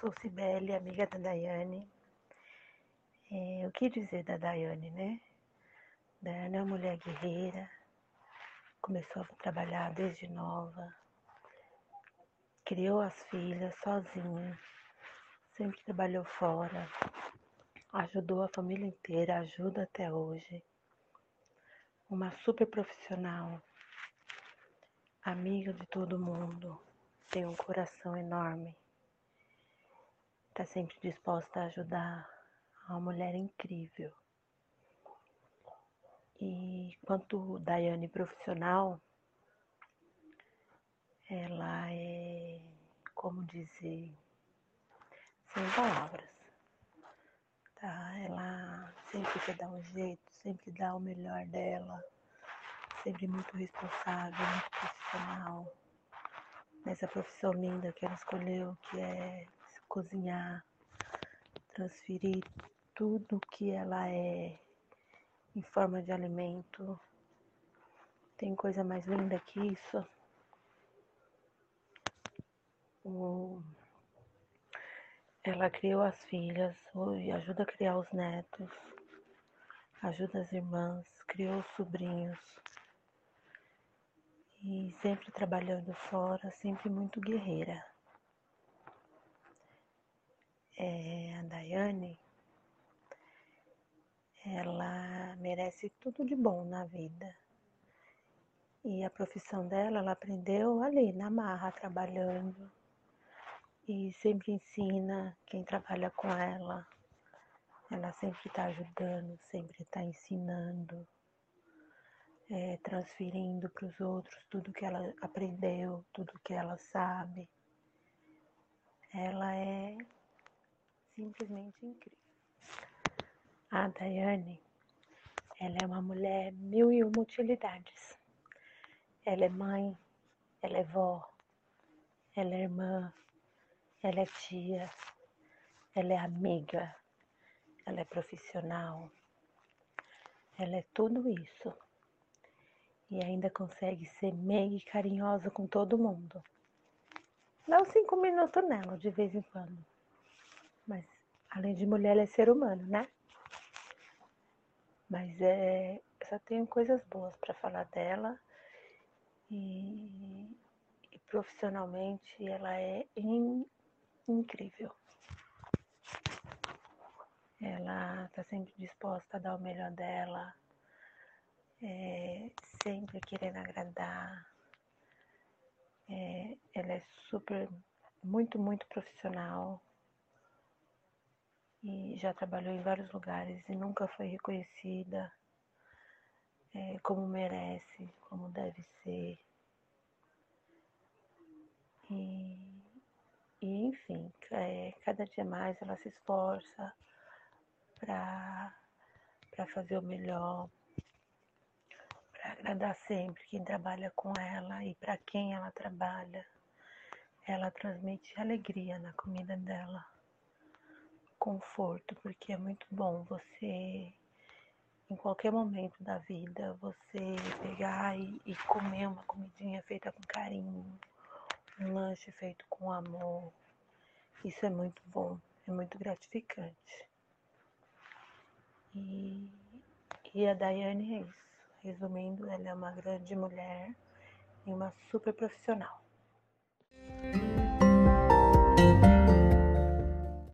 sou Cibele, amiga da Daiane. É, o que dizer da Daiane, né? Daiane é uma mulher guerreira, começou a trabalhar desde nova, criou as filhas sozinha, sempre trabalhou fora, ajudou a família inteira, ajuda até hoje. Uma super profissional, amiga de todo mundo, tem um coração enorme, está sempre disposta a ajudar, uma mulher incrível. E quanto Daiane profissional, ela é, como dizer, sem palavras. Tá? Ela sempre quer dar um jeito, sempre dá o melhor dela, sempre muito responsável, muito profissional. Nessa profissão linda que ela escolheu, que é cozinhar, transferir tudo que ela é em forma de alimento. Tem coisa mais linda que isso? Ela criou as filhas, ajuda a criar os netos, ajuda as irmãs, criou os sobrinhos. E sempre trabalhando fora, sempre muito guerreira. É, a Daiane, ela merece tudo de bom na vida. E a profissão dela, ela aprendeu ali, na marra, trabalhando. E sempre ensina quem trabalha com ela. Ela sempre está ajudando, sempre está ensinando, é, transferindo para os outros tudo que ela aprendeu, tudo que ela sabe. Ela é simplesmente incrível. A Daiane, ela é uma mulher mil e uma utilidades. Ela é mãe, ela é vó, ela é irmã, ela é tia, ela é amiga, ela é profissional, ela é tudo isso. E ainda consegue ser meia e carinhosa com todo mundo. Dá uns cinco minutos nela de vez em quando. Mas além de mulher, ela é ser humano, né? Mas é, só tenho coisas boas para falar dela. E, e, profissionalmente ela é in, incrível. Ela está sempre disposta a dar o melhor dela, é, sempre querendo agradar. É, ela é super, muito, muito profissional e já trabalhou em vários lugares e nunca foi reconhecida é, como merece, como deve ser. E, e enfim, é, cada dia mais ela se esforça para fazer o melhor, para agradar sempre quem trabalha com ela e para quem ela trabalha. Ela transmite alegria na comida dela conforto, porque é muito bom você, em qualquer momento da vida, você pegar e, e comer uma comidinha feita com carinho, um lanche feito com amor. Isso é muito bom, é muito gratificante. E, e a Daiane é isso. Resumindo, ela é uma grande mulher e uma super profissional.